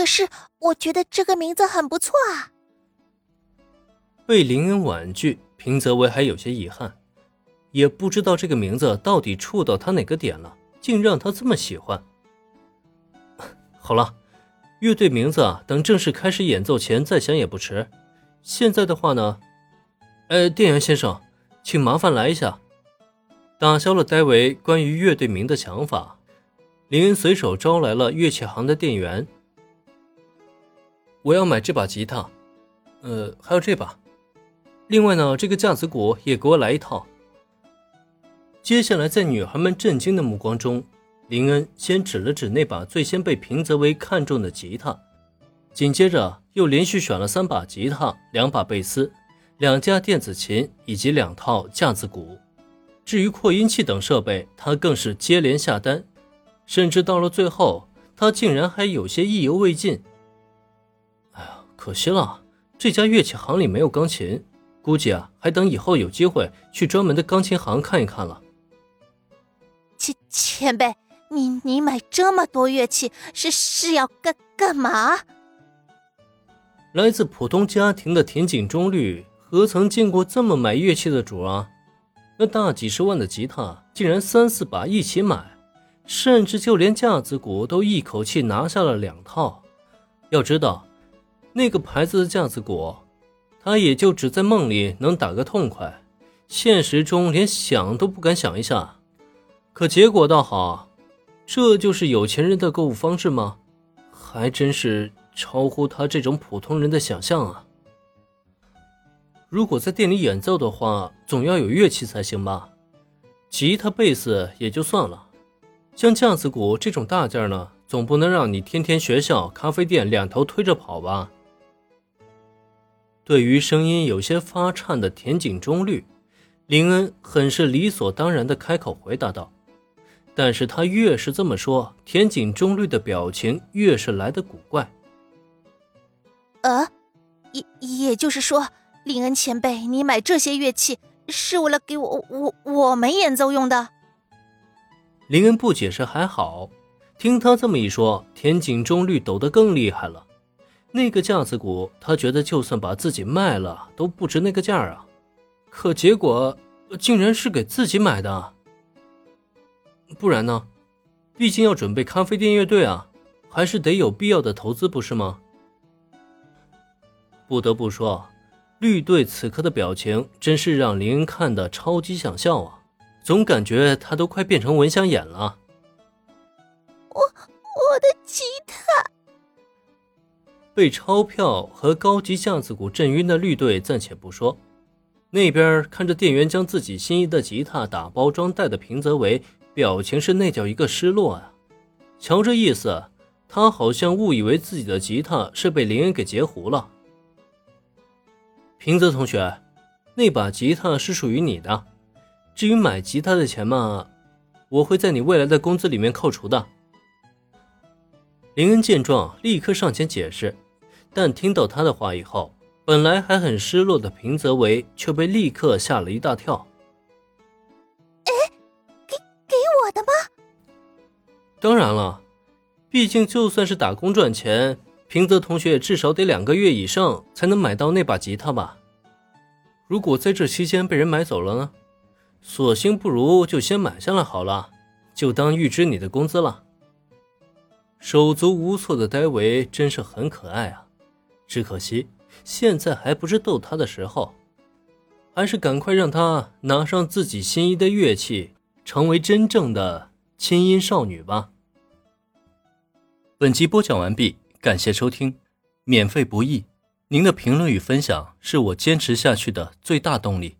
可是我觉得这个名字很不错啊。被林恩婉拒，平泽唯还有些遗憾，也不知道这个名字到底触到他哪个点了，竟让他这么喜欢。好了，乐队名字啊，等正式开始演奏前再想也不迟。现在的话呢，呃，店员先生，请麻烦来一下。打消了戴维关于乐队名的想法，林恩随手招来了乐器行的店员。我要买这把吉他，呃，还有这把。另外呢，这个架子鼓也给我来一套。接下来，在女孩们震惊的目光中，林恩先指了指那把最先被平泽唯看中的吉他，紧接着又连续选了三把吉他、两把贝斯、两架电子琴以及两套架子鼓。至于扩音器等设备，他更是接连下单，甚至到了最后，他竟然还有些意犹未尽。可惜了，这家乐器行里没有钢琴，估计啊，还等以后有机会去专门的钢琴行看一看了。前前辈，你你买这么多乐器是是要干干嘛？来自普通家庭的田井中律，何曾见过这么买乐器的主啊？那大几十万的吉他，竟然三四把一起买，甚至就连架子鼓都一口气拿下了两套。要知道，那个牌子的架子鼓，他也就只在梦里能打个痛快，现实中连想都不敢想一下。可结果倒好，这就是有钱人的购物方式吗？还真是超乎他这种普通人的想象啊！如果在店里演奏的话，总要有乐器才行吧？吉他、贝斯也就算了，像架子鼓这种大件呢，总不能让你天天学校、咖啡店两头推着跑吧？对于声音有些发颤的田井中律，林恩很是理所当然的开口回答道。但是他越是这么说，田井中律的表情越是来的古怪。呃，也也就是说。林恩前辈，你买这些乐器是为了给我我我们演奏用的？林恩不解释还好，听他这么一说，田井中律抖得更厉害了。那个架子鼓，他觉得就算把自己卖了都不值那个价啊！可结果竟然是给自己买的，不然呢？毕竟要准备咖啡店乐队啊，还是得有必要的投资，不是吗？不得不说。绿队此刻的表情真是让林恩看的超级想笑啊，总感觉他都快变成蚊香眼了。被钞票和高级架子鼓震晕的绿队暂且不说，那边看着店员将自己心仪的吉他打包装袋的平泽唯，表情是那叫一个失落啊。瞧这意思，他好像误以为自己的吉他是被林恩给截胡了。平泽同学，那把吉他是属于你的。至于买吉他的钱嘛，我会在你未来的工资里面扣除的。林恩见状，立刻上前解释，但听到他的话以后，本来还很失落的平泽唯却被立刻吓了一大跳。哎，给给我的吗？当然了，毕竟就算是打工赚钱。平泽同学至少得两个月以上才能买到那把吉他吧？如果在这期间被人买走了呢？索性不如就先买下来好了，就当预支你的工资了。手足无措的戴维真是很可爱啊，只可惜现在还不是逗他的时候，还是赶快让他拿上自己心仪的乐器，成为真正的轻音少女吧。本集播讲完毕。感谢收听，免费不易，您的评论与分享是我坚持下去的最大动力。